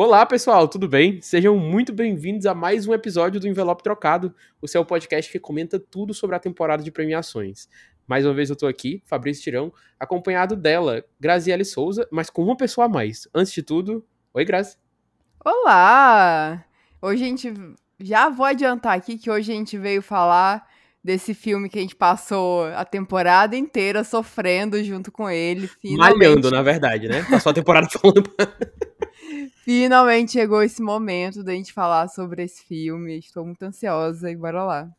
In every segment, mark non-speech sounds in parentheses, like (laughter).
Olá, pessoal, tudo bem? Sejam muito bem-vindos a mais um episódio do Envelope Trocado, o seu podcast que comenta tudo sobre a temporada de premiações. Mais uma vez eu tô aqui, Fabrício Tirão, acompanhado dela, Graziele Souza, mas com uma pessoa a mais. Antes de tudo, oi, Grazi. Olá! Hoje a gente. Já vou adiantar aqui que hoje a gente veio falar desse filme que a gente passou a temporada inteira sofrendo junto com ele. Finalmente. Malhando, na verdade, né? Passou a temporada (laughs) falando. Finalmente chegou esse momento da gente falar sobre esse filme. Estou muito ansiosa e bora lá.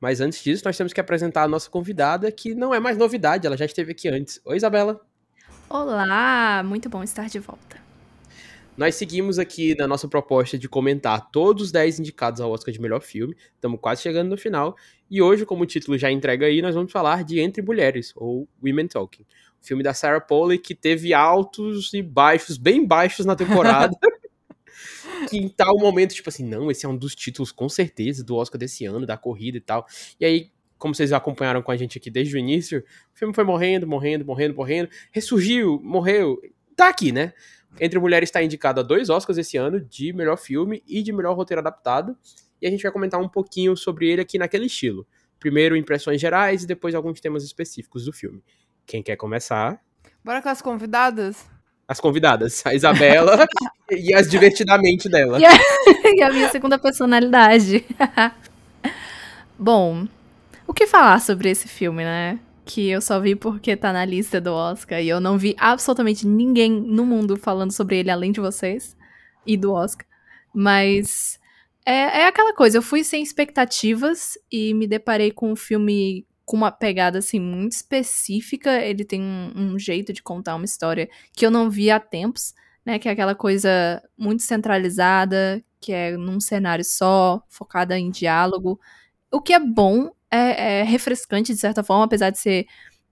Mas antes disso, nós temos que apresentar a nossa convidada, que não é mais novidade, ela já esteve aqui antes. Oi, Isabela. Olá, muito bom estar de volta. Nós seguimos aqui na nossa proposta de comentar todos os 10 indicados ao Oscar de melhor filme. Estamos quase chegando no final. E hoje, como o título já entrega aí, nós vamos falar de Entre Mulheres, ou Women Talking filme da Sarah Polley que teve altos e baixos, bem baixos na temporada. (laughs) que em tal momento, tipo assim, não, esse é um dos títulos com certeza do Oscar desse ano, da corrida e tal. E aí, como vocês acompanharam com a gente aqui desde o início, o filme foi morrendo, morrendo, morrendo, morrendo, ressurgiu, morreu, tá aqui, né? Entre Mulheres está indicado a dois Oscars esse ano, de melhor filme e de melhor roteiro adaptado. E a gente vai comentar um pouquinho sobre ele aqui naquele estilo. Primeiro, impressões gerais e depois alguns temas específicos do filme. Quem quer começar? Bora com as convidadas? As convidadas, a Isabela (laughs) e as divertidamente dela. E a, (laughs) e a minha segunda personalidade. (laughs) Bom, o que falar sobre esse filme, né? Que eu só vi porque tá na lista do Oscar e eu não vi absolutamente ninguém no mundo falando sobre ele além de vocês e do Oscar. Mas é, é aquela coisa, eu fui sem expectativas e me deparei com um filme com uma pegada assim muito específica. Ele tem um, um, jeito de contar uma história que eu não vi há tempos, né? Que é aquela coisa muito centralizada, que é num cenário só, focada em diálogo. O que é bom, é, é refrescante de certa forma, apesar de ser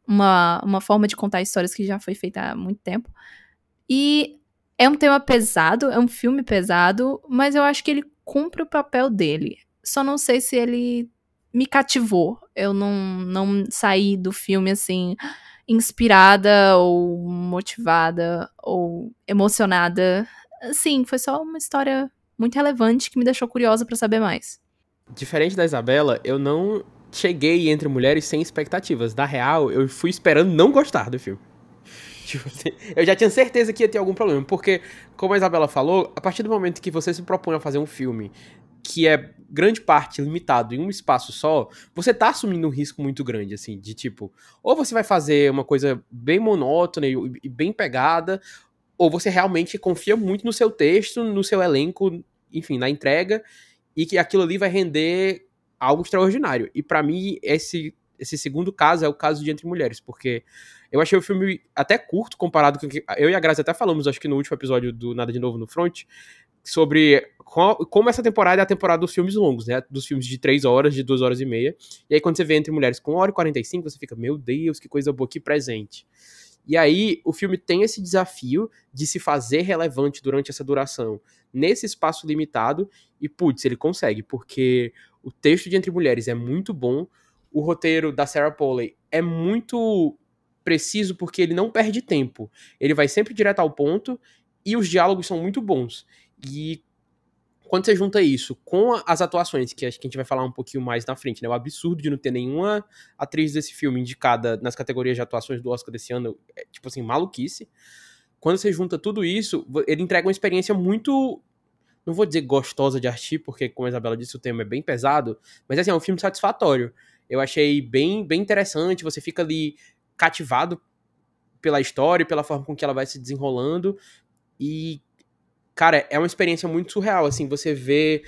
uma, uma forma de contar histórias que já foi feita há muito tempo. E é um tema pesado, é um filme pesado, mas eu acho que ele cumpre o papel dele. Só não sei se ele me cativou. Eu não, não saí do filme assim inspirada ou motivada ou emocionada. Sim, foi só uma história muito relevante que me deixou curiosa para saber mais. Diferente da Isabela, eu não cheguei entre mulheres sem expectativas. Da real, eu fui esperando não gostar do filme. (laughs) Tipo assim, eu já tinha certeza que ia ter algum problema, porque, como a Isabela falou, a partir do momento que você se propõe a fazer um filme que é grande parte limitado em um espaço só, você tá assumindo um risco muito grande, assim, de tipo, ou você vai fazer uma coisa bem monótona e, e bem pegada, ou você realmente confia muito no seu texto, no seu elenco, enfim, na entrega, e que aquilo ali vai render algo extraordinário. E para mim, esse, esse segundo caso é o caso de Entre Mulheres, porque eu achei o filme até curto comparado com que. Eu e a Graça até falamos, acho que no último episódio do Nada de Novo no Front, sobre como essa temporada é a temporada dos filmes longos, né? Dos filmes de 3 horas, de 2 horas e meia. E aí, quando você vê entre mulheres com 1 hora e 45, você fica, meu Deus, que coisa boa, que presente. E aí, o filme tem esse desafio de se fazer relevante durante essa duração, nesse espaço limitado, e putz, ele consegue, porque o texto de Entre Mulheres é muito bom, o roteiro da Sarah Polley é muito preciso porque ele não perde tempo. Ele vai sempre direto ao ponto e os diálogos são muito bons. E quando você junta isso com as atuações, que acho que a gente vai falar um pouquinho mais na frente, né? O absurdo de não ter nenhuma atriz desse filme indicada nas categorias de atuações do Oscar desse ano, é, tipo assim, maluquice. Quando você junta tudo isso, ele entrega uma experiência muito. Não vou dizer gostosa de assistir, porque, como a Isabela disse, o tema é bem pesado, mas assim, é um filme satisfatório. Eu achei bem, bem interessante, você fica ali cativado pela história, pela forma com que ela vai se desenrolando. E cara, é uma experiência muito surreal, assim, você vê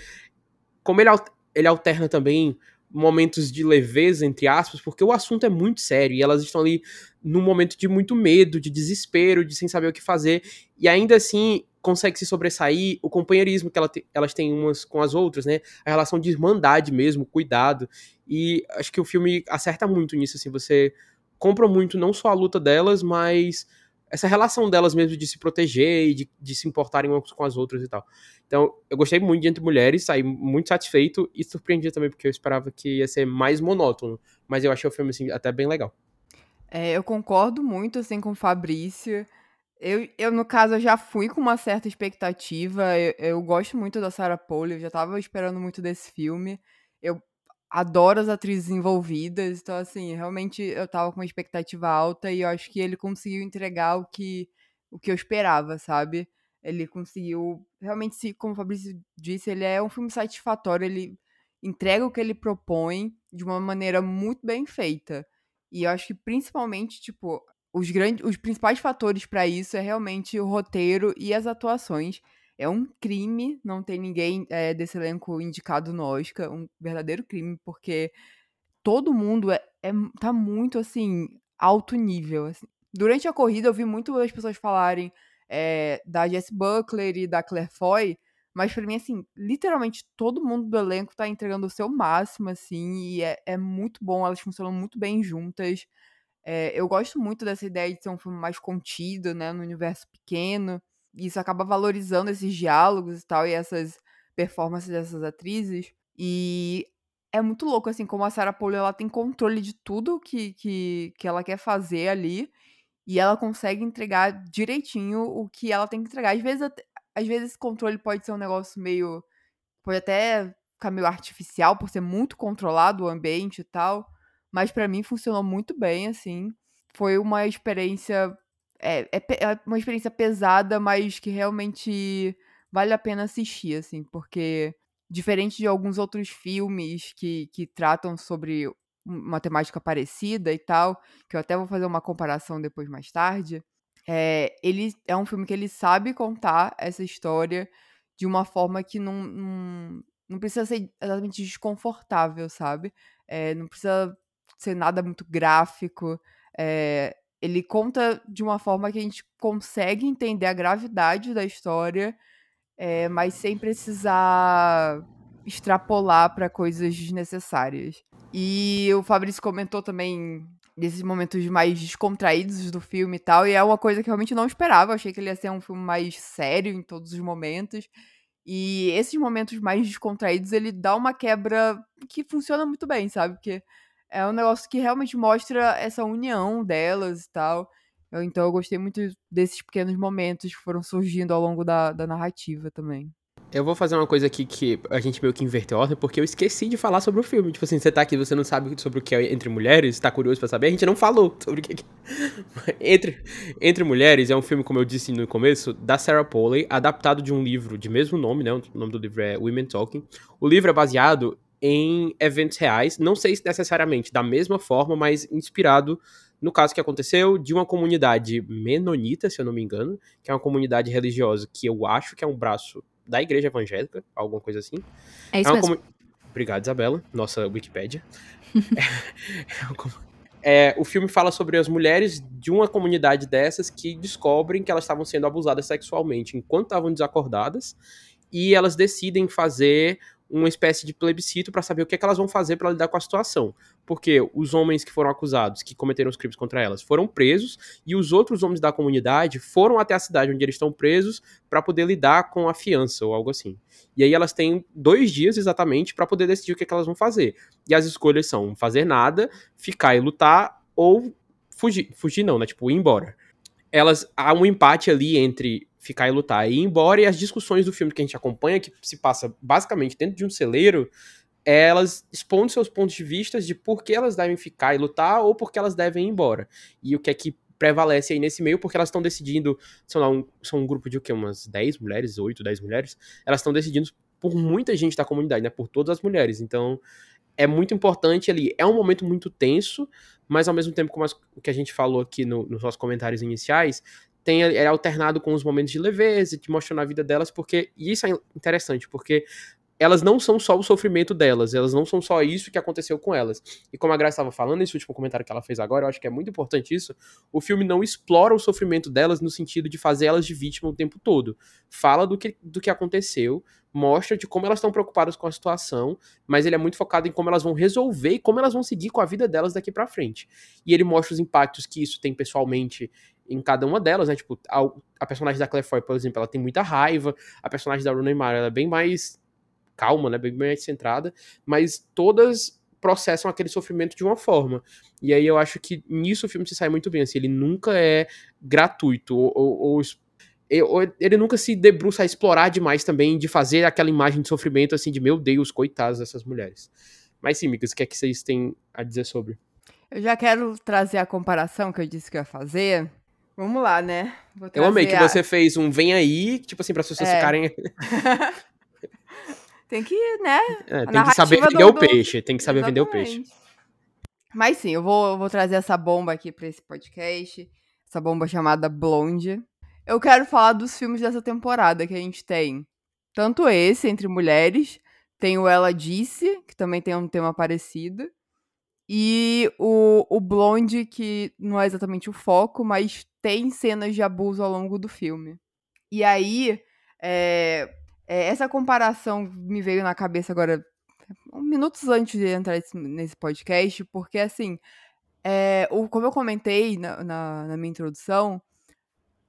como ele, ele alterna também momentos de leveza, entre aspas, porque o assunto é muito sério e elas estão ali num momento de muito medo, de desespero, de sem saber o que fazer, e ainda assim consegue se sobressair o companheirismo que ela te, elas têm umas com as outras, né? A relação de irmandade mesmo, cuidado. E acho que o filme acerta muito nisso, assim, você compra muito não só a luta delas, mas essa relação delas mesmo de se proteger e de, de se importarem umas com as outras e tal. Então, eu gostei muito de Entre Mulheres, saí muito satisfeito e surpreendido também, porque eu esperava que ia ser mais monótono. Mas eu achei o filme, assim, até bem legal. É, eu concordo muito, assim, com o Fabrício. Eu, eu, no caso, já fui com uma certa expectativa. Eu, eu gosto muito da Sarah Polley, eu já tava esperando muito desse filme. Eu adoro as atrizes envolvidas, então, assim, realmente eu tava com uma expectativa alta e eu acho que ele conseguiu entregar o que, o que eu esperava, sabe? Ele conseguiu, realmente, se, como o Fabrício disse, ele é um filme satisfatório, ele entrega o que ele propõe de uma maneira muito bem feita. E eu acho que principalmente, tipo, os grandes, os principais fatores para isso é realmente o roteiro e as atuações. É um crime não ter ninguém é, desse elenco indicado no Oscar, um verdadeiro crime, porque todo mundo é, é tá muito assim alto nível. Assim. Durante a corrida eu vi muito as pessoas falarem é, da Jess Buckler e da Claire Foy, mas para mim, assim, literalmente todo mundo do elenco tá entregando o seu máximo, assim, e é, é muito bom, elas funcionam muito bem juntas. É, eu gosto muito dessa ideia de ser um filme mais contido, né, no universo pequeno. Isso acaba valorizando esses diálogos e tal, e essas performances dessas atrizes. E é muito louco, assim, como a Sarah Pauli, ela tem controle de tudo que, que, que ela quer fazer ali. E ela consegue entregar direitinho o que ela tem que entregar. Às vezes, às vezes esse controle pode ser um negócio meio. Pode até ficar meio artificial por ser muito controlado o ambiente e tal. Mas para mim funcionou muito bem, assim. Foi uma experiência. É, é, é, uma experiência pesada, mas que realmente vale a pena assistir, assim, porque diferente de alguns outros filmes que, que tratam sobre uma temática parecida e tal, que eu até vou fazer uma comparação depois mais tarde, é, ele é um filme que ele sabe contar essa história de uma forma que não, não, não precisa ser exatamente desconfortável, sabe? É, não precisa ser nada muito gráfico. É, ele conta de uma forma que a gente consegue entender a gravidade da história, é, mas sem precisar extrapolar para coisas desnecessárias. E o Fabrício comentou também desses momentos mais descontraídos do filme e tal, e é uma coisa que eu realmente não esperava. Eu achei que ele ia ser um filme mais sério em todos os momentos. E esses momentos mais descontraídos, ele dá uma quebra que funciona muito bem, sabe? Porque é um negócio que realmente mostra essa união delas e tal. Eu, então eu gostei muito desses pequenos momentos que foram surgindo ao longo da, da narrativa também. Eu vou fazer uma coisa aqui que a gente meio que inverteu a ordem, porque eu esqueci de falar sobre o filme. Tipo assim, você tá aqui, você não sabe sobre o que é Entre Mulheres, tá curioso pra saber, a gente não falou sobre o que é. (laughs) Entre, Entre Mulheres é um filme, como eu disse no começo, da Sarah Polley, adaptado de um livro de mesmo nome, né? O nome do livro é Women Talking. O livro é baseado em eventos reais, não sei se necessariamente da mesma forma, mas inspirado no caso que aconteceu de uma comunidade menonita, se eu não me engano, que é uma comunidade religiosa que eu acho que é um braço da igreja evangélica, alguma coisa assim. É isso é mesmo. Comu... Obrigado, Isabela, nossa Wikipédia. (laughs) é, é, o filme fala sobre as mulheres de uma comunidade dessas que descobrem que elas estavam sendo abusadas sexualmente enquanto estavam desacordadas e elas decidem fazer uma espécie de plebiscito para saber o que, é que elas vão fazer para lidar com a situação. Porque os homens que foram acusados, que cometeram os crimes contra elas, foram presos e os outros homens da comunidade foram até a cidade onde eles estão presos para poder lidar com a fiança ou algo assim. E aí elas têm dois dias exatamente para poder decidir o que, é que elas vão fazer. E as escolhas são fazer nada, ficar e lutar ou fugir. Fugir não, né? Tipo, ir embora. Elas há um empate ali entre ficar e lutar e embora. E as discussões do filme que a gente acompanha, que se passa basicamente dentro de um celeiro, elas expõem seus pontos de vista de por que elas devem ficar e lutar ou por que elas devem ir embora. E o que é que prevalece aí nesse meio, porque elas estão decidindo, são, lá um, são um grupo de o quê? Umas 10 mulheres, 8, 10 mulheres, elas estão decidindo por muita gente da comunidade, né? Por todas as mulheres. Então, é muito importante ali. É um momento muito tenso, mas ao mesmo tempo, como as, o que a gente falou aqui no, nos nossos comentários iniciais, tem é alternado com os momentos de leveza, de mostrando a vida delas, porque e isso é interessante, porque elas não são só o sofrimento delas, elas não são só isso que aconteceu com elas. E como a Graça estava falando, esse último comentário que ela fez agora, eu acho que é muito importante isso. O filme não explora o sofrimento delas no sentido de fazer elas de vítima o tempo todo. Fala do que, do que aconteceu, mostra de como elas estão preocupadas com a situação, mas ele é muito focado em como elas vão resolver e como elas vão seguir com a vida delas daqui para frente. E ele mostra os impactos que isso tem pessoalmente em cada uma delas, né? Tipo, a, a personagem da Claire Foy, por exemplo, ela tem muita raiva, a personagem da Rooney Mara, ela é bem mais calma, né? Bem mais centrada, mas todas processam aquele sofrimento de uma forma. E aí eu acho que nisso o filme se sai muito bem, assim, ele nunca é gratuito ou, ou, ou ele nunca se debruça a explorar demais também, de fazer aquela imagem de sofrimento, assim, de meu Deus, coitadas dessas mulheres. Mas sim, Micas, o que é que vocês têm a dizer sobre? Eu já quero trazer a comparação que eu disse que ia fazer. Vamos lá, né? eu amei que a... você fez um vem aí, tipo assim, para as pessoas é. ficarem. (laughs) (laughs) tem que, né? É, tem que saber vender do, o peixe. Tem que saber Exatamente. vender o peixe. Mas sim, eu vou, eu vou trazer essa bomba aqui para esse podcast. Essa bomba chamada Blonde. Eu quero falar dos filmes dessa temporada que a gente tem. Tanto esse, Entre Mulheres, tem o Ela Disse, que também tem um tema parecido. E o, o Blonde, que não é exatamente o foco, mas tem cenas de abuso ao longo do filme. E aí, é, é, essa comparação me veio na cabeça agora, minutos antes de entrar nesse podcast, porque assim, é, o, como eu comentei na, na, na minha introdução,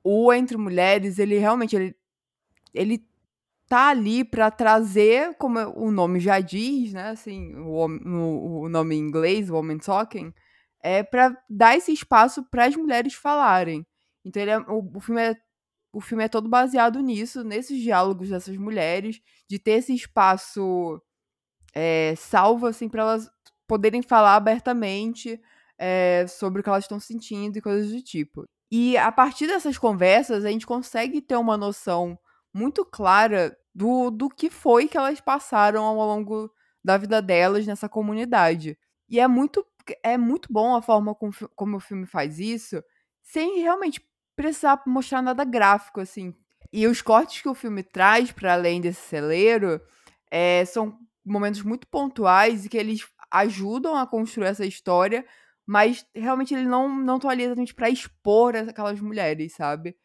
o Entre Mulheres, ele realmente ele, ele tá ali para trazer, como o nome já diz, né, assim, o, o, o nome em inglês, Woman Talking, é para dar esse espaço para as mulheres falarem. Então ele é, o, o, filme é o filme é todo baseado nisso, nesses diálogos dessas mulheres, de ter esse espaço é, salvo assim para elas poderem falar abertamente é, sobre o que elas estão sentindo e coisas do tipo. E a partir dessas conversas a gente consegue ter uma noção muito clara do, do que foi que elas passaram ao longo da vida delas nessa comunidade. E é muito, é muito bom a forma como, como o filme faz isso, sem realmente precisar mostrar nada gráfico, assim. E os cortes que o filme traz para além desse celeiro é, são momentos muito pontuais e que eles ajudam a construir essa história, mas realmente eles não não estão ali exatamente para expor aquelas mulheres, sabe?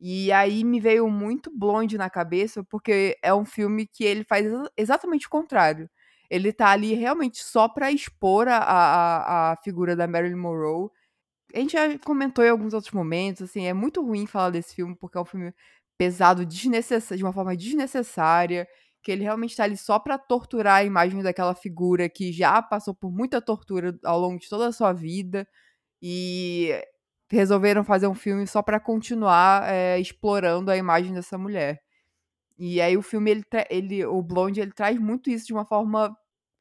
E aí me veio muito Blonde na cabeça, porque é um filme que ele faz exatamente o contrário. Ele tá ali realmente só pra expor a, a, a figura da Marilyn Monroe. A gente já comentou em alguns outros momentos, assim, é muito ruim falar desse filme, porque é um filme pesado desnecess... de uma forma desnecessária, que ele realmente tá ali só pra torturar a imagem daquela figura que já passou por muita tortura ao longo de toda a sua vida. E resolveram fazer um filme só para continuar é, explorando a imagem dessa mulher. E aí o filme, ele, ele, o Blonde, ele traz muito isso de uma forma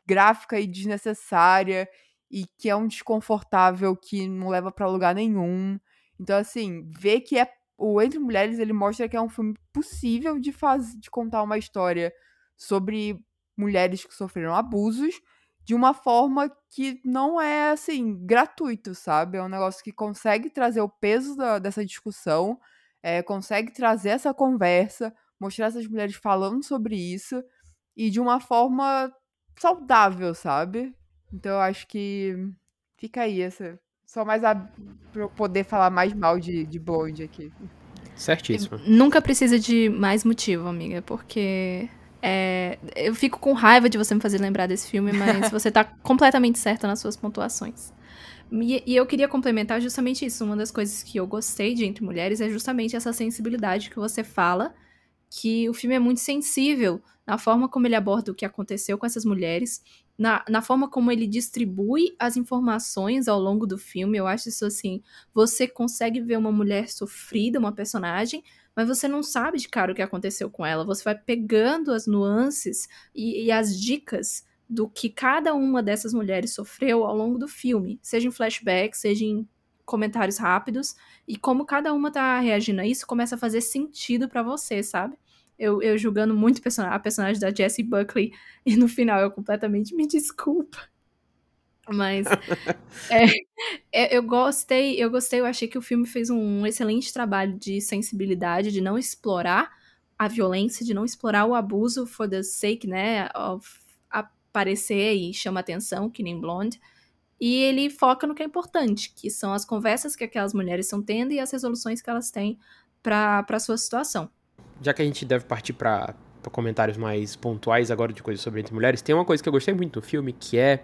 gráfica e desnecessária e que é um desconfortável que não leva para lugar nenhum. Então assim, ver que é o Entre Mulheres, ele mostra que é um filme possível de fazer de contar uma história sobre mulheres que sofreram abusos, de uma forma que não é, assim, gratuito, sabe? É um negócio que consegue trazer o peso da, dessa discussão, é, consegue trazer essa conversa, mostrar essas mulheres falando sobre isso e de uma forma saudável, sabe? Então eu acho que fica aí essa. Só mais a, pra eu poder falar mais mal de, de Blonde aqui. Certíssimo. Nunca precisa de mais motivo, amiga, porque é, eu fico com raiva de você me fazer lembrar desse filme, mas (laughs) você tá completamente certa nas suas pontuações. E, e, eu queria complementar justamente isso. Uma das coisas que eu gostei de Entre Mulheres é justamente essa sensibilidade que você fala, que o filme é muito sensível na forma como ele aborda o que aconteceu com essas mulheres, na, na forma como ele distribui as informações ao longo do filme. Eu acho isso assim: você consegue ver uma mulher sofrida, uma personagem, mas você não sabe de cara o que aconteceu com ela. Você vai pegando as nuances e, e as dicas do que cada uma dessas mulheres sofreu ao longo do filme, seja em flashback, seja em comentários rápidos, e como cada uma tá reagindo a isso começa a fazer sentido para você, sabe? Eu, eu julgando muito a personagem da Jessie Buckley, (laughs) e no final eu completamente me desculpa. Mas (laughs) é, é, eu gostei, eu gostei, eu achei que o filme fez um excelente trabalho de sensibilidade, de não explorar a violência, de não explorar o abuso for the sake, né, of aparecer e chama atenção, que nem Blonde. E ele foca no que é importante, que são as conversas que aquelas mulheres estão tendo e as resoluções que elas têm para a sua situação. Já que a gente deve partir para comentários mais pontuais agora de coisas sobre entre mulheres, tem uma coisa que eu gostei muito do filme, que é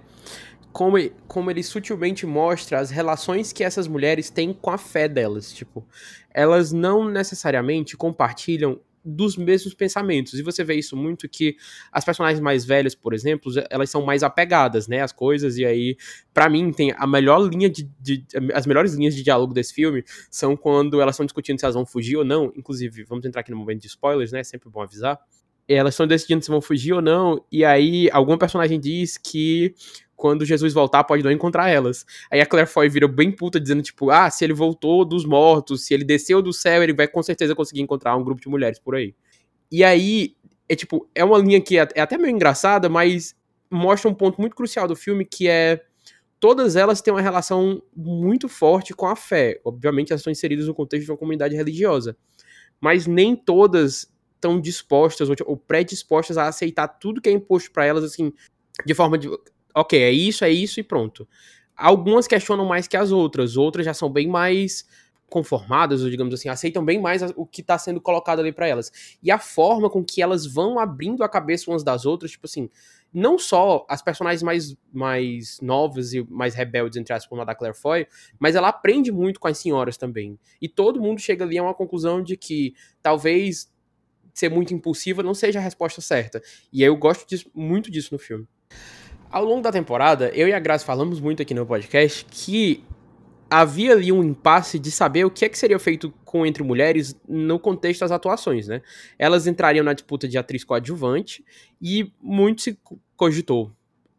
como, como ele sutilmente mostra as relações que essas mulheres têm com a fé delas. Tipo, elas não necessariamente compartilham dos mesmos pensamentos. E você vê isso muito que as personagens mais velhas, por exemplo, elas são mais apegadas, né, às coisas, e aí, para mim, tem a melhor linha de, de, As melhores linhas de diálogo desse filme são quando elas estão discutindo se elas vão fugir ou não. Inclusive, vamos entrar aqui no momento de spoilers, né? É sempre bom avisar. Elas estão decidindo se vão fugir ou não, e aí algum personagem diz que quando Jesus voltar, pode não encontrar elas. Aí a Claire Foy vira bem puta, dizendo, tipo, ah, se ele voltou dos mortos, se ele desceu do céu, ele vai com certeza conseguir encontrar um grupo de mulheres por aí. E aí, é tipo, é uma linha que é, é até meio engraçada, mas mostra um ponto muito crucial do filme, que é todas elas têm uma relação muito forte com a fé. Obviamente, elas estão inseridas no contexto de uma comunidade religiosa. Mas nem todas estão dispostas ou predispostas a aceitar tudo que é imposto para elas, assim, de forma de ok, é isso, é isso e pronto. Algumas questionam mais que as outras, outras já são bem mais conformadas, ou digamos assim, aceitam bem mais o que está sendo colocado ali para elas. E a forma com que elas vão abrindo a cabeça umas das outras, tipo assim, não só as personagens mais, mais novas e mais rebeldes, entre aspas, como a da Claire Foy, mas ela aprende muito com as senhoras também. E todo mundo chega ali a uma conclusão de que talvez ser muito impulsiva não seja a resposta certa. E eu gosto disso, muito disso no filme. Ao longo da temporada, eu e a Graça falamos muito aqui no podcast que havia ali um impasse de saber o que é que seria feito com Entre Mulheres no contexto das atuações, né? Elas entrariam na disputa de atriz coadjuvante e muito se cogitou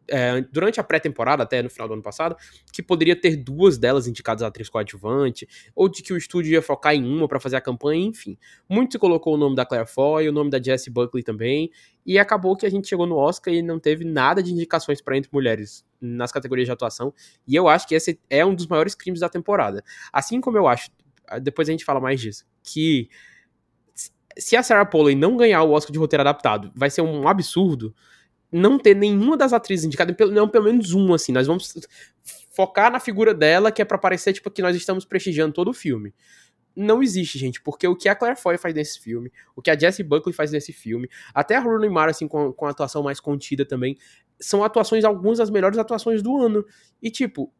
é, durante a pré-temporada, até no final do ano passado, que poderia ter duas delas indicadas a atriz coadjuvante, ou de que o estúdio ia focar em uma para fazer a campanha, enfim. Muito se colocou o nome da Claire Foy, o nome da Jessie Buckley também, e acabou que a gente chegou no Oscar e não teve nada de indicações para entre mulheres nas categorias de atuação, e eu acho que esse é um dos maiores crimes da temporada. Assim como eu acho, depois a gente fala mais disso, que se a Sarah Polley não ganhar o Oscar de roteiro adaptado, vai ser um absurdo, não ter nenhuma das atrizes indicadas, não pelo menos uma, assim. Nós vamos focar na figura dela, que é para parecer, tipo, que nós estamos prestigiando todo o filme. Não existe, gente, porque o que a Claire Foy faz nesse filme, o que a Jessie Buckley faz nesse filme, até a Rooney Mara, assim, com, com a atuação mais contida também, são atuações, algumas das melhores atuações do ano. E, tipo,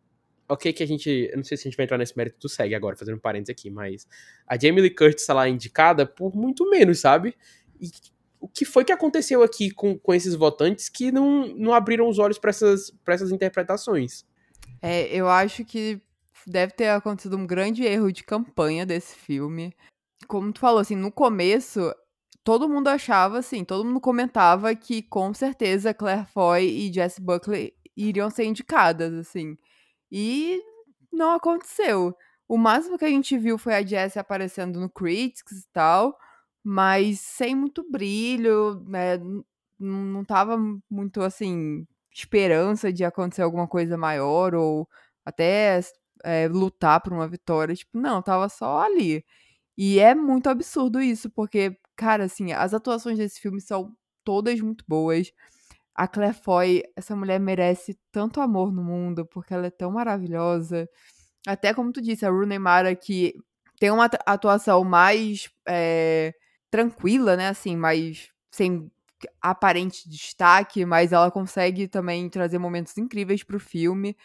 ok que a gente, eu não sei se a gente vai entrar nesse mérito do SEG agora, fazendo um parênteses aqui, mas a Jamie Lee Curtis tá lá indicada por muito menos, sabe? E o que foi que aconteceu aqui com, com esses votantes que não, não abriram os olhos para essas, essas interpretações? É, eu acho que deve ter acontecido um grande erro de campanha desse filme. Como tu falou, assim, no começo, todo mundo achava, assim, todo mundo comentava que com certeza Claire Foy e Jessie Buckley iriam ser indicadas, assim. E não aconteceu. O máximo que a gente viu foi a Jessie aparecendo no Critics e tal mas sem muito brilho, né? Não tava muito assim, esperança de acontecer alguma coisa maior ou até é, lutar por uma vitória. Tipo, não, tava só ali. E é muito absurdo isso, porque, cara, assim, as atuações desse filme são todas muito boas. A Claire Foy, essa mulher merece tanto amor no mundo, porque ela é tão maravilhosa. Até como tu disse, a Rooney Mara, que tem uma atuação mais é, tranquila, né? Assim, mais sem aparente destaque, mas ela consegue também trazer momentos incríveis pro filme.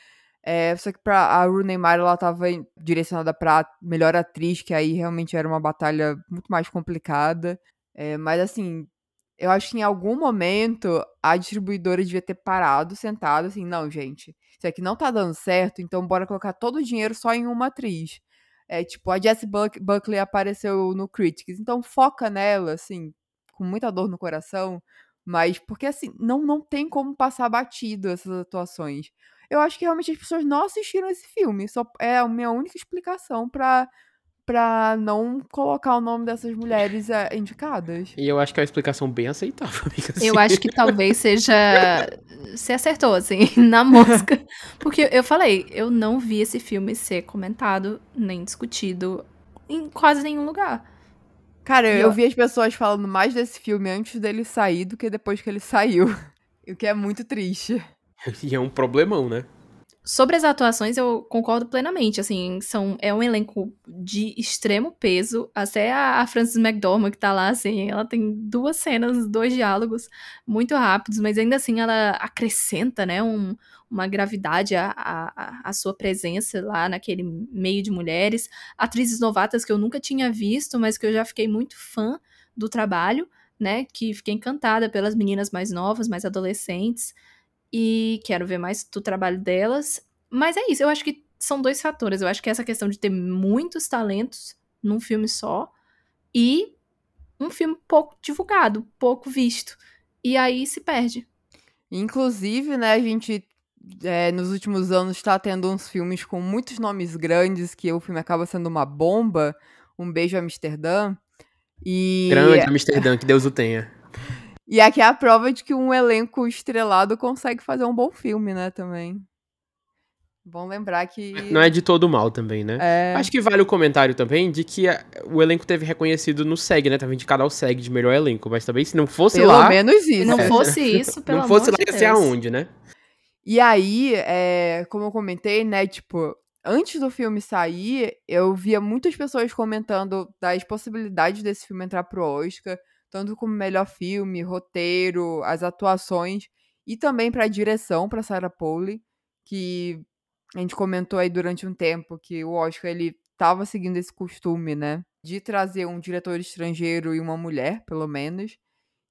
É, só que pra a Rooney Mara, ela tava direcionada pra melhor atriz, que aí realmente era uma batalha muito mais complicada. É, mas assim, eu acho que em algum momento a distribuidora devia ter parado, sentado, assim, não, gente, isso aqui não tá dando certo, então bora colocar todo o dinheiro só em uma atriz. É, tipo, a Jessie Buck Buckley apareceu no Critics, então foca nela, assim, com muita dor no coração, mas porque, assim, não, não tem como passar batido essas atuações. Eu acho que realmente as pessoas não assistiram esse filme, só é a minha única explicação para pra não colocar o nome dessas mulheres é, indicadas. E eu acho que é uma explicação bem aceitável, (laughs) amiga. Eu acho que talvez seja. Você acertou, assim, (laughs) na mosca. Porque eu falei, eu não vi esse filme ser comentado nem discutido em quase nenhum lugar. Cara, eu, eu vi as pessoas falando mais desse filme antes dele sair do que depois que ele saiu. (laughs) O que é muito triste. E é um problemão, né? Sobre as atuações, eu concordo plenamente. Assim, são, é um elenco de extremo peso. Até a, a Frances McDormand, que tá lá, assim, ela tem duas cenas, dois diálogos muito rápidos, mas ainda assim ela acrescenta, né, um, uma gravidade à, à, à sua presença lá naquele meio de mulheres. Atrizes novatas que eu nunca tinha visto, mas que eu já fiquei muito fã do trabalho, né? Que fiquei encantada pelas meninas mais novas, mais adolescentes. E quero ver mais do trabalho delas. Mas é isso, eu acho que são dois fatores. Eu acho que essa questão de ter muitos talentos num filme só e um filme pouco divulgado, pouco visto. E aí se perde. Inclusive, né, a gente é, nos últimos anos está tendo uns filmes com muitos nomes grandes que o filme acaba sendo uma bomba. Um beijo Amsterdã. E... Grande Amsterdã, que Deus o tenha. E aqui é a prova de que um elenco estrelado consegue fazer um bom filme, né, também. Bom lembrar que. Não é de todo mal também, né? É... Acho que vale o comentário também de que o elenco teve reconhecido no SEG, né? Tava indicado ao SEG de melhor elenco. Mas também, se não fosse Pelo lá. Pelo menos isso. Se não fosse isso, (laughs) pelo Não fosse amor lá, ia ser aonde, né? E aí, é, como eu comentei, né? Tipo, antes do filme sair, eu via muitas pessoas comentando das possibilidades desse filme entrar pro Oscar, tanto como melhor filme, roteiro, as atuações, e também pra direção, pra Sarah Polley, que a gente comentou aí durante um tempo que o Oscar ele tava seguindo esse costume, né? De trazer um diretor estrangeiro e uma mulher, pelo menos.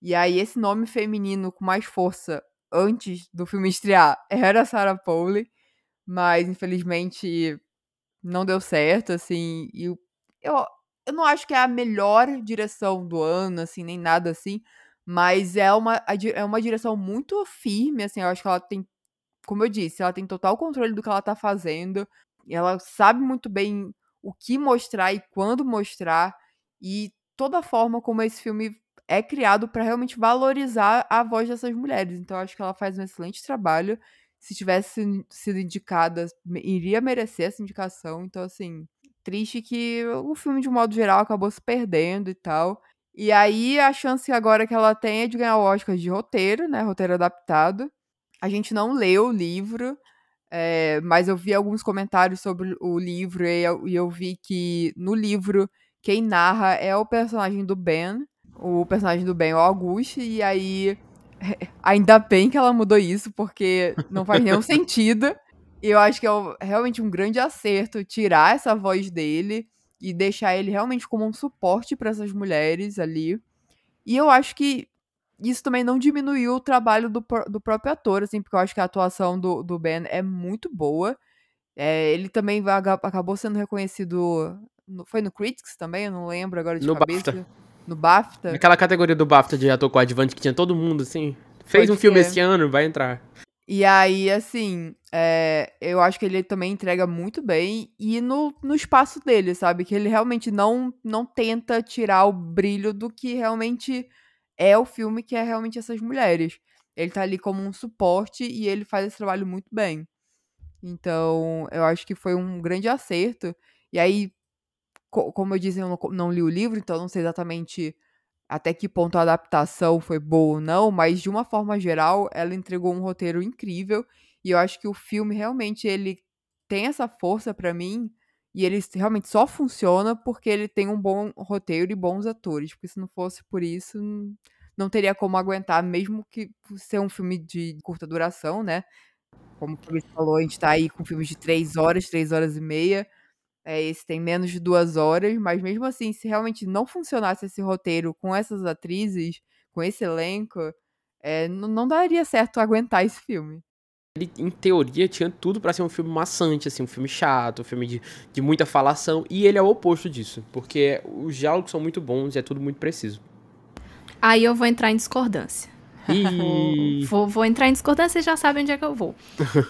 E aí esse nome feminino com mais força antes do filme estrear (laughs) era Sarah Polley, mas infelizmente não deu certo, assim. E eu, eu, não acho que é a melhor direção do ano, assim, nem nada assim. Mas é uma, é uma direção muito firme, assim. Eu acho que ela tem como eu disse, ela tem total controle do que ela tá fazendo. Ela sabe muito bem o que mostrar e quando mostrar. E toda a forma como esse filme é criado para realmente valorizar a voz dessas mulheres. Então, eu acho que ela faz um excelente trabalho. Se tivesse sido indicada, iria merecer essa indicação. Então, assim, triste que o filme, de um modo geral, acabou se perdendo e tal. E aí, a chance agora que ela tem é de ganhar o Oscar de roteiro, né? Roteiro adaptado. A gente não leu o livro, é, mas eu vi alguns comentários sobre o livro e eu, e eu, vi que no livro quem narra é o personagem do Ben. O personagem do Ben é o Auguste, e aí. (laughs) Ainda bem que ela mudou isso, porque não faz nenhum (laughs) sentido. E eu acho que é realmente um grande acerto tirar essa voz dele e deixar ele realmente como um suporte para essas mulheres ali. E eu acho que isso também não diminuiu o trabalho do, do próprio ator, assim, porque eu acho que a atuação do, do Ben é muito boa. É, ele também acabou sendo reconhecido. No, foi no Critics também? Eu não lembro agora de no cabeça. BAFTA. No BAFTA. Aquela categoria do BAFTA de ator coadjuvante que tinha todo mundo, assim. Fez Pode um filme ser. esse ano, vai entrar. E aí, assim, é, eu acho que ele também entrega muito bem e no, no espaço dele, sabe? Que ele realmente não, não tenta tirar o brilho do que realmente é o filme que é realmente essas mulheres. Ele tá ali como um suporte e ele faz esse trabalho muito bem. Então, eu acho que foi um grande acerto. E aí, co como eu disse, eu não, não, li o livro, então não sei exatamente até que ponto a adaptação foi boa ou não, mas de uma forma geral, ela entregou um roteiro incrível. E eu acho que o filme realmente ele tem essa força para mim. E ele realmente só funciona porque ele tem um bom roteiro e bons atores. Porque se não fosse por isso, não teria como aguentar, mesmo que ser um filme de curta duração, né? Como o Luiz falou, a gente tá aí com filmes de três horas, três horas e meia. É, esse tem menos de duas horas, mas mesmo assim, se realmente não funcionasse esse roteiro com essas atrizes, com esse elenco, é, não daria certo aguentar esse filme ele, em teoria, tinha tudo para ser um filme maçante, assim, um filme chato, um filme de, de muita falação, e ele é o oposto disso, porque os diálogos são muito bons e é tudo muito preciso. Aí eu vou entrar em discordância. E... (laughs) vou, vou entrar em discordância, vocês já sabem onde é que eu vou.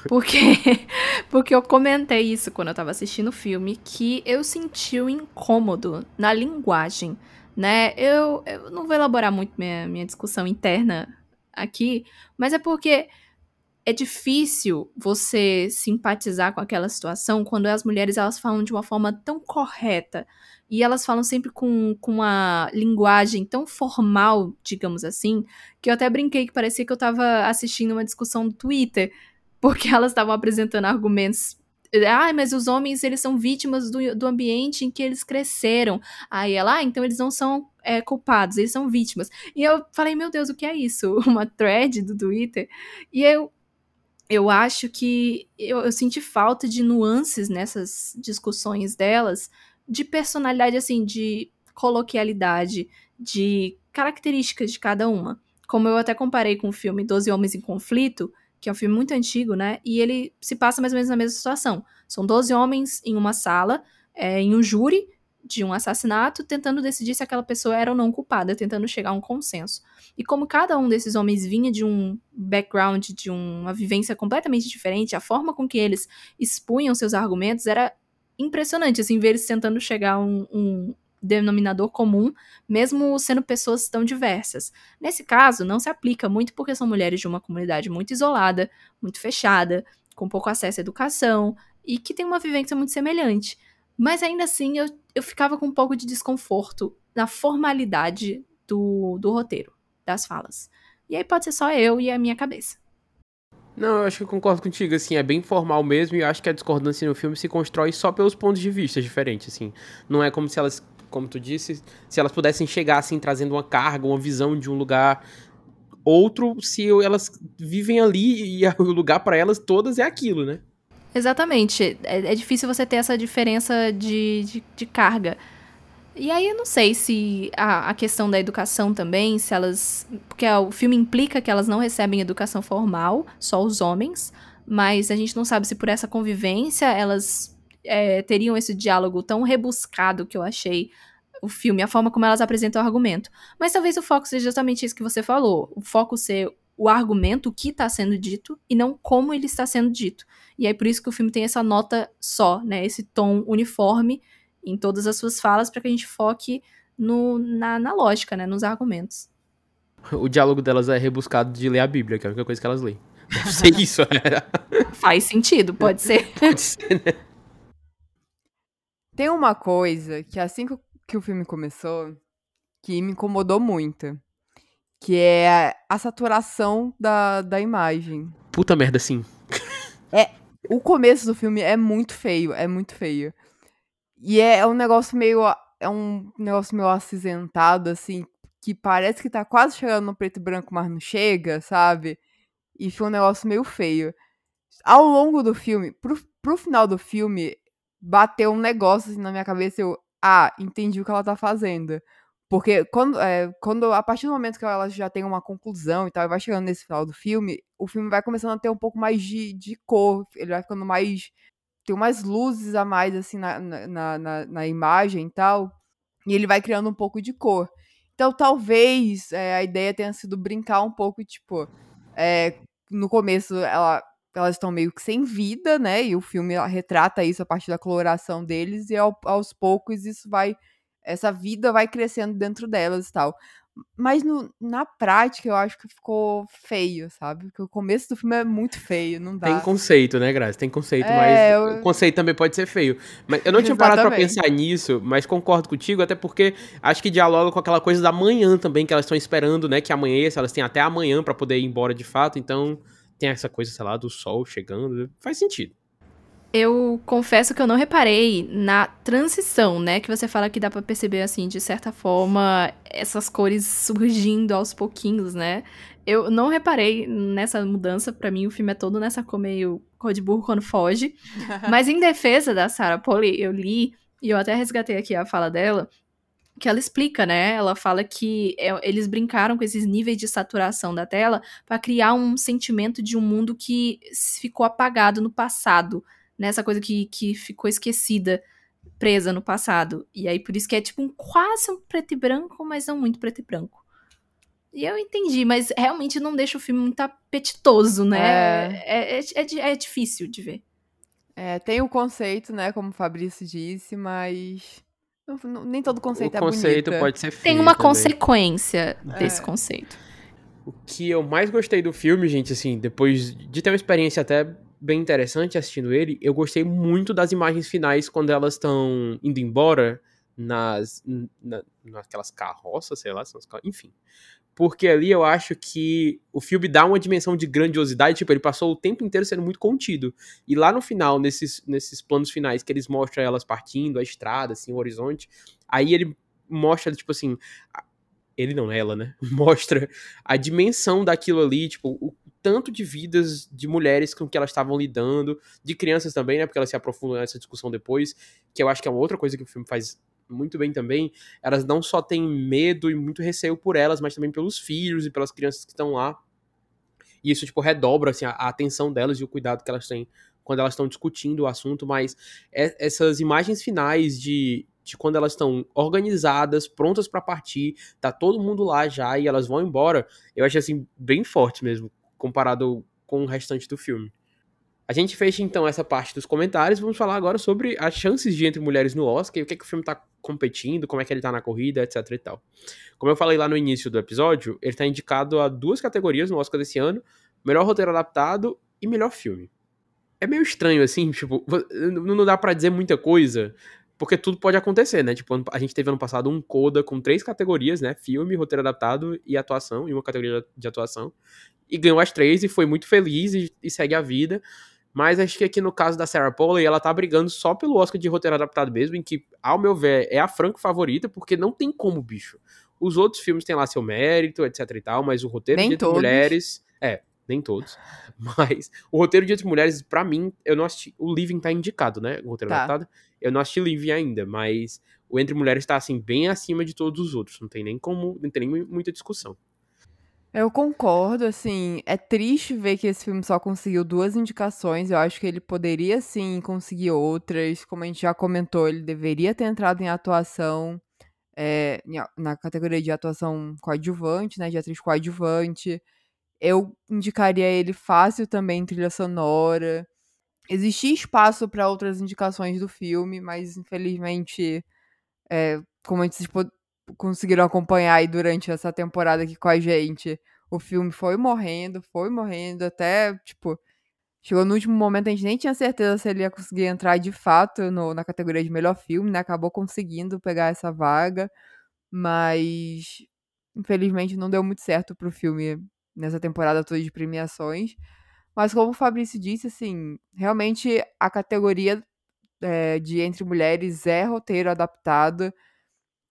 Porque, (laughs) porque eu comentei isso quando eu tava assistindo o filme, que eu senti o um incômodo na linguagem, né? Eu, eu não vou elaborar muito minha, minha discussão interna aqui, mas é porque é difícil você simpatizar com aquela situação quando as mulheres elas falam de uma forma tão correta e elas falam sempre com, com uma linguagem tão formal, digamos assim, que eu até brinquei que parecia que eu tava assistindo uma discussão do Twitter, porque (laughs) elas estavam apresentando argumentos ah, mas os homens, eles são vítimas do, do ambiente em que eles cresceram. Aí ela, ah, então eles não são é, culpados, eles são vítimas. E eu falei, meu Deus, o que é isso? (laughs) Uma thread do Twitter? E eu, eu acho que eu, eu, senti falta de nuances nessas discussões delas, de personalidade, assim, de coloquialidade, de características de cada uma. Como eu até comparei com o filme Doze Homens em Conflito, que é um filme muito antigo, né? E ele se passa mais ou menos na mesma situação. São 12 homens em uma sala, é, em um júri de um assassinato, tentando decidir se aquela pessoa era ou não culpada, tentando chegar a um consenso. E como cada um desses homens vinha de um background, de uma vivência completamente diferente, a forma com que eles expunham seus argumentos era impressionante, assim, ver eles tentando chegar a um, um denominador comum, mesmo sendo pessoas tão diversas. Nesse caso, não se aplica muito porque são mulheres de uma comunidade muito isolada, muito fechada, com pouco acesso à educação e que tem uma vivência muito semelhante. Mas ainda assim, eu, eu ficava com um pouco de desconforto na formalidade do, do roteiro, das falas. E aí pode ser só eu e a minha cabeça. Não, eu acho que eu concordo contigo, assim, é bem formal mesmo, e eu acho que a discordância no filme se constrói só pelos pontos de vista diferentes, assim. Não é como se elas como tu disse, se elas pudessem chegar assim, trazendo uma carga, uma visão de um lugar outro, se elas vivem ali e (laughs) o lugar para elas todas é aquilo, né? Exatamente. É, é difícil você ter essa diferença de, de, de, carga. E aí eu não sei se a, a questão da educação também, se elas. Porque o filme implica que elas não recebem educação formal, só os homens. Mas a gente não sabe se por essa convivência elas é, teriam esse diálogo tão rebuscado que eu achei o filme, a forma como elas apresentam o argumento. Mas talvez o foco seja justamente isso que você falou. O foco ser o argumento, o que está sendo dito, e não como ele está sendo dito. E aí por isso que o filme tem essa nota só, né? Esse tom uniforme em todas as suas falas, para que a gente foque no, na, na lógica, né? Nos argumentos. O diálogo delas é rebuscado de ler a Bíblia, que é a única coisa que elas leem. (laughs) Deve ser isso, né? Faz sentido, pode ser. (laughs) pode ser, né? Tem uma coisa que assim que o filme começou, que me incomodou muito. Que é a saturação da, da imagem. Puta merda, sim. É, o começo do filme é muito feio, é muito feio. E é, é um negócio meio. É um negócio meio acinzentado, assim, que parece que tá quase chegando no preto e branco, mas não chega, sabe? E foi um negócio meio feio. Ao longo do filme, pro, pro final do filme, bateu um negócio assim na minha cabeça, eu, ah, entendi o que ela tá fazendo. Porque quando, é, quando a partir do momento que ela já tem uma conclusão e tal, e vai chegando nesse final do filme, o filme vai começando a ter um pouco mais de, de cor, ele vai ficando mais. tem mais luzes a mais, assim, na, na, na, na imagem e tal, e ele vai criando um pouco de cor. Então, talvez é, a ideia tenha sido brincar um pouco, tipo, é, no começo ela elas estão meio que sem vida, né? E o filme retrata isso a partir da coloração deles, e ao, aos poucos isso vai. Essa vida vai crescendo dentro delas e tal. Mas no, na prática eu acho que ficou feio, sabe? Porque o começo do filme é muito feio, não dá. Tem conceito, né, Graça? Tem conceito, é, mas eu... o conceito também pode ser feio. Mas eu não tinha parado pra pensar nisso, mas concordo contigo, até porque acho que dialoga com aquela coisa da manhã também, que elas estão esperando, né? Que amanheça, elas têm até amanhã para poder ir embora de fato, então tem essa coisa, sei lá, do sol chegando. Faz sentido. Eu confesso que eu não reparei na transição, né? Que você fala que dá para perceber, assim, de certa forma, essas cores surgindo aos pouquinhos, né? Eu não reparei nessa mudança. para mim, o filme é todo nessa cor meio cor de burro quando foge. (laughs) Mas em defesa da Sarah Polly, eu li, e eu até resgatei aqui a fala dela, que ela explica, né? Ela fala que é, eles brincaram com esses níveis de saturação da tela para criar um sentimento de um mundo que ficou apagado no passado, nessa né? coisa que, que ficou esquecida, presa no passado. E aí por isso que é tipo um quase um preto e branco, mas não muito preto e branco. E eu entendi, mas realmente não deixa o filme muito apetitoso, né? É, é, é, é, é difícil de ver. É, tem o conceito, né, como o Fabrício disse, mas nem todo conceito o é bonito. O conceito pode ser feio Tem uma também. consequência desse é. conceito. O que eu mais gostei do filme, gente, assim, depois de ter uma experiência até bem interessante assistindo ele, eu gostei muito das imagens finais quando elas estão indo embora nas na, naquelas carroças, sei lá, enfim porque ali eu acho que o filme dá uma dimensão de grandiosidade, tipo, ele passou o tempo inteiro sendo muito contido. E lá no final, nesses, nesses planos finais, que eles mostram elas partindo, a estrada, assim, o horizonte, aí ele mostra, tipo assim, ele não, ela, né? (laughs) Mostra a dimensão daquilo ali, tipo, o tanto de vidas de mulheres com que elas estavam lidando, de crianças também, né? Porque elas se aprofundam nessa discussão depois, que eu acho que é uma outra coisa que o filme faz muito bem também, elas não só têm medo e muito receio por elas, mas também pelos filhos e pelas crianças que estão lá. E isso, tipo, redobra, assim, a, a atenção delas e o cuidado que elas têm quando elas estão discutindo o assunto, mas é, essas imagens finais de, de quando elas estão organizadas, prontas para partir, tá todo mundo lá já e elas vão embora, eu acho assim bem forte mesmo, comparado com o restante do filme. A gente fecha então essa parte dos comentários, vamos falar agora sobre as chances de entre mulheres no Oscar o que, é que o filme tá competindo, como é que ele tá na corrida, etc e tal. Como eu falei lá no início do episódio, ele tá indicado a duas categorias no Oscar desse ano, melhor roteiro adaptado e melhor filme. É meio estranho assim, (laughs) tipo, não dá para dizer muita coisa, porque tudo pode acontecer, né? Tipo, a gente teve ano passado um Coda com três categorias, né? Filme, roteiro adaptado e atuação, e uma categoria de atuação. E ganhou as três e foi muito feliz e, e segue a vida. Mas acho que aqui no caso da Sarah Polley, ela tá brigando só pelo Oscar de roteiro adaptado mesmo, em que, ao meu ver, é a franco favorita, porque não tem como, bicho. Os outros filmes têm lá seu mérito, etc e tal, mas o roteiro Nem de todos. mulheres. É, nem todos. (laughs) Mas o roteiro de Entre Mulheres, para mim, eu não assisti. O Living tá indicado, né? O roteiro Tá. adaptado. Eu não assisti Living ainda, mas o Entre Mulheres tá, assim, bem acima de todos os outros. Não tem nem como. Não tem nem muita discussão. Eu concordo, assim, é triste ver que esse filme só conseguiu duas indicações. Eu acho que ele poderia sim conseguir outras. Como a gente já comentou, ele deveria ter entrado em atuação, é, a- na categoria de atuação coadjuvante, né? De atriz coadjuvante. Eu indicaria ele fácil também em trilha sonora. Existia espaço para outras indicações do filme, mas infelizmente, é, como vocês po- conseguiram acompanhar aí durante essa temporada aqui com a gente, o filme foi morrendo, foi morrendo, até, tipo, chegou no último momento, a gente nem tinha certeza se ele ia conseguir entrar de fato no- na categoria de melhor filme, né? Acabou conseguindo pegar essa vaga, mas infelizmente não deu muito certo pro filme nessa temporada toda de premiações. Mas como o Fabrício disse, assim, realmente a categoria é, de Entre Mulheres é roteiro adaptado.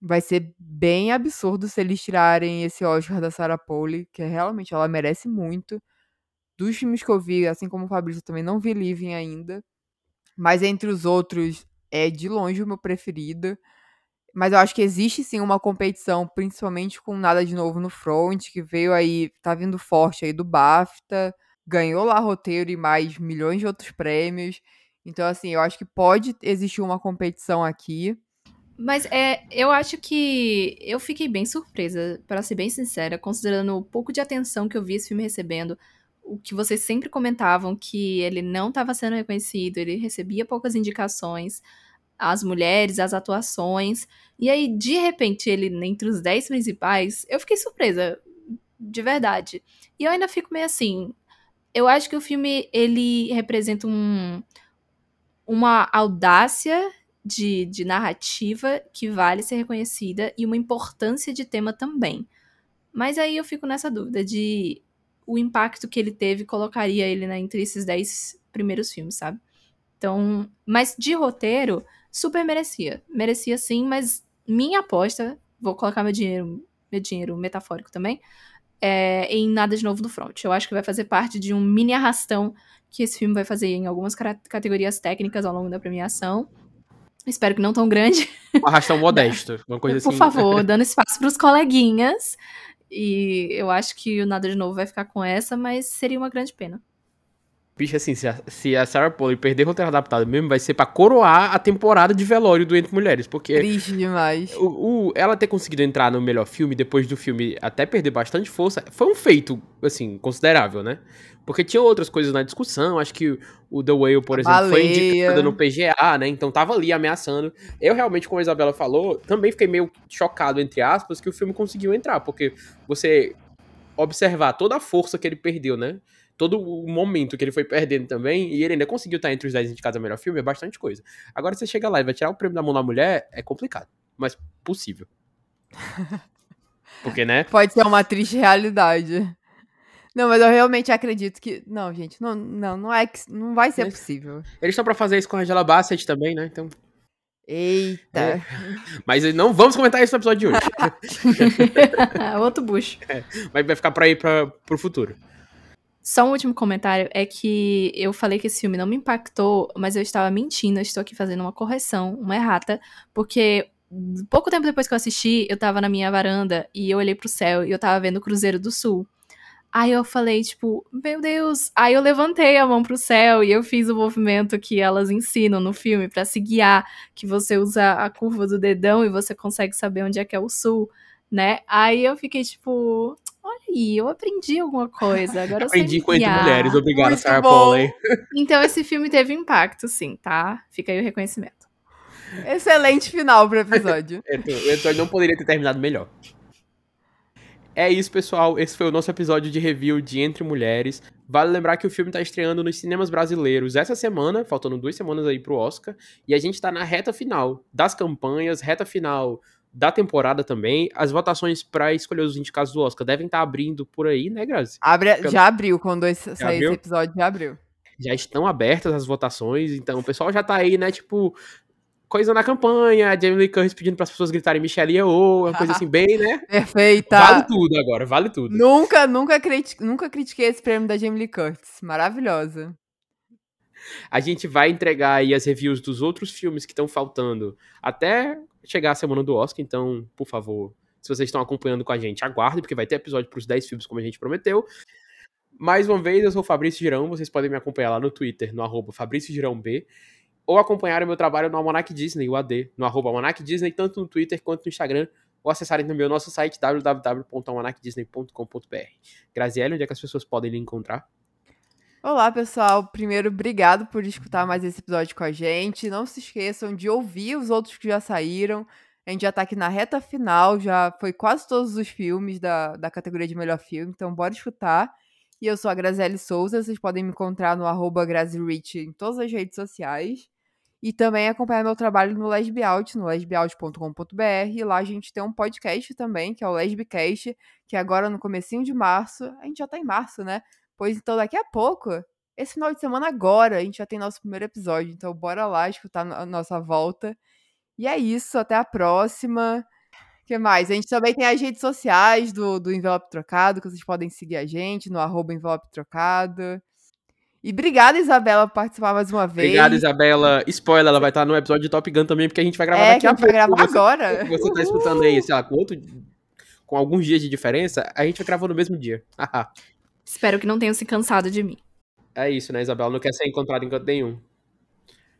Vai ser bem absurdo se eles tirarem esse Oscar da Sarah Polley, que realmente ela merece muito. Dos filmes que eu vi, assim como o Fabrício, eu também não vi Living ainda. Mas entre os outros, é de longe o meu preferido. Mas eu acho que existe sim uma competição, principalmente com Nada de Novo no Front, que veio aí, tá vindo forte aí do BAFTA, ganhou lá roteiro e mais milhões de outros prêmios. Então, assim, eu acho que pode existir uma competição aqui. Mas é, eu acho que eu fiquei bem surpresa, pra ser bem sincera, considerando o pouco de atenção que eu vi esse filme recebendo, o que vocês sempre comentavam que ele não estava sendo reconhecido, ele recebia poucas indicações, as mulheres, as atuações, e aí de repente ele entre os 10 principais, eu fiquei surpresa, de verdade. E eu ainda fico meio assim, eu acho que o filme ele representa um uma audácia de, de narrativa que vale ser reconhecida e uma importância de tema também. Mas aí eu fico nessa dúvida de o impacto que ele teve colocaria ele né, entre esses 10 primeiros filmes, sabe? Então, mas de roteiro, super merecia. Merecia sim, mas minha aposta, vou colocar meu dinheiro, meu dinheiro metafórico também, é em Nada de Novo do Front. Eu acho que vai fazer parte de um mini arrastão que esse filme vai fazer em algumas categorias técnicas ao longo da premiação. Espero que não tão grande. Um arrastão (laughs) modesto. Uma coisa assim. Por favor, (laughs) dando espaço pros coleguinhas. E eu acho que o Nada de Novo vai ficar com essa, mas seria uma grande pena. Bicho, assim, se a, se a Sarah Polley perder roteiro adaptado mesmo, vai ser pra coroar a temporada de velório do Entre Mulheres. Porque Triste demais. o, o- ela ter conseguido entrar no melhor filme depois do filme até perder bastante força foi um feito, assim, considerável, né? Porque tinha outras coisas na discussão. Acho que o, The Whale, por A exemplo, foi baleia. indicada no PGA, né? Então tava ali ameaçando. Eu realmente, como a Isabela falou, também fiquei meio chocado, entre aspas, que o filme conseguiu entrar. Porque você observar toda a força que ele perdeu, né? Todo o momento que ele foi perdendo também, e ele ainda conseguiu estar entre os 10 indicados a melhor filme, é bastante coisa. Agora você chega lá e vai tirar o prêmio da mão da mulher, é complicado. Mas possível. (laughs) Porque, né? Pode ser uma triste realidade. Não, mas eu realmente acredito que. Não, gente, não, não, não é que. Não vai ser Mas- possível. Eles estão pra fazer isso com a Angela Bassett também, né? Então. Eita. É. Mas não vamos comentar isso no episódio de hoje. (laughs) (laughs) Outro bucho. Mas vai ficar pra ir pra, pro futuro. Só um último comentário é que eu falei que esse filme não me impactou, mas eu estava mentindo, eu estou aqui fazendo uma correção, uma errata, porque pouco tempo depois que eu assisti, eu tava na minha varanda e eu olhei pro céu e eu tava vendo o Cruzeiro do Sul. Aí eu falei, tipo, meu Deus. Aí eu levantei a mão pro céu e eu fiz o movimento que elas ensinam no filme para se guiar, que você usa a curva do dedão e você consegue saber onde é que é o sul, né? Aí eu fiquei tipo, olha aí, eu aprendi alguma coisa. Agora eu Aprendi com entre mulheres. Obrigado, Muito Sarah. Polley. Então esse filme teve impacto, sim, tá? Fica aí o reconhecimento. Excelente final pro episódio. (laughs) Então, O episódio não poderia ter terminado melhor. É isso, pessoal. Esse foi o nosso episódio de review de Entre Mulheres. Vale lembrar que o filme tá estreando nos cinemas brasileiros essa semana, faltando duas semanas aí pro Oscar. E a gente tá na reta final das campanhas, reta final da temporada também. As votações pra escolher os indicados do Oscar devem estar abrindo por aí, né, Grazi? Abre, Pelo- já abriu, quando esse, sair abriu? esse episódio, já abriu. Já estão abertas as votações, então o pessoal já tá aí, né, tipo, coisa na campanha, a Jamie Lee Curtis pedindo pras pessoas gritarem Michelle Yeoh, uma coisa assim (laughs) bem, né? Perfeita. Vale tudo agora, vale tudo. Nunca, nunca, criti nunca critiquei esse prêmio da Jamie Lee Curtis. Maravilhosa. A gente vai entregar aí as reviews dos outros filmes que estão faltando até chegar a semana do Oscar, então, por favor, se vocês estão acompanhando com a gente, aguardem, porque vai ter episódio pros 10 filmes, como a gente prometeu. Mais uma vez, eu sou o Fabrício Girão, vocês podem me acompanhar lá no Twitter, no arroba Fabrício Girão B, ou acompanhar o meu trabalho no Almanac Disney, o AD, no arroba Almanac Disney, tanto no Twitter quanto no Instagram, ou acessarem também o nosso site www.almanacdisney.com.br. Graziele, onde é que as pessoas podem lhe encontrar? Olá, pessoal. Primeiro, obrigado por escutar mais esse episódio com a gente. Não se esqueçam de ouvir os outros que já saíram. A gente já tá aqui na reta final, já foi quase todos os filmes da, da categoria de melhor filme, então bora escutar. E eu sou a Graziele Souza, vocês podem me encontrar no arroba em todas as redes sociais. E também acompanhar meu trabalho no Lesbiaut, no lesbiaut.com.br. E lá a gente tem um podcast também, que é o Lesbicast, que agora no comecinho de março, a gente já tá em março, né? Pois então, daqui a pouco, esse final de semana agora, a gente já tem nosso primeiro episódio. Então, bora lá escutar a nossa volta. E é isso, até a próxima. O que mais? A gente também tem as redes sociais do, do Envelope Trocado, que vocês podem seguir a gente no arroba Envelope Trocado. E obrigada, Isabela, por participar mais uma vez. Obrigado, Isabela. Spoiler, ela vai estar no episódio de Top Gun também, porque a gente vai gravar É, daqui a a gente vai pouco. gravar Você- agora. Você tá escutando aí, sei lá, com outro. Com alguns dias de diferença, a gente gravou no mesmo dia. (laughs) Espero que não tenham se cansado de mim. é isso, né, Isabela? Não quer ser encontrada em canto nenhum.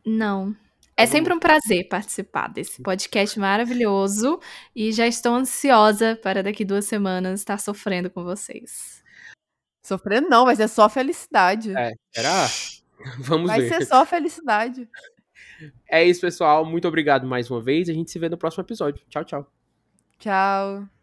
Não. É Tá bom. sempre um prazer participar desse podcast maravilhoso e já estou ansiosa para daqui duas semanas estar sofrendo com vocês. Sofrendo não, vai ser só felicidade. É, será? (laughs) Vamos vai ver. ser só felicidade. É isso, pessoal. Muito obrigado mais uma vez. A gente se vê no próximo episódio. Tchau, tchau. Tchau.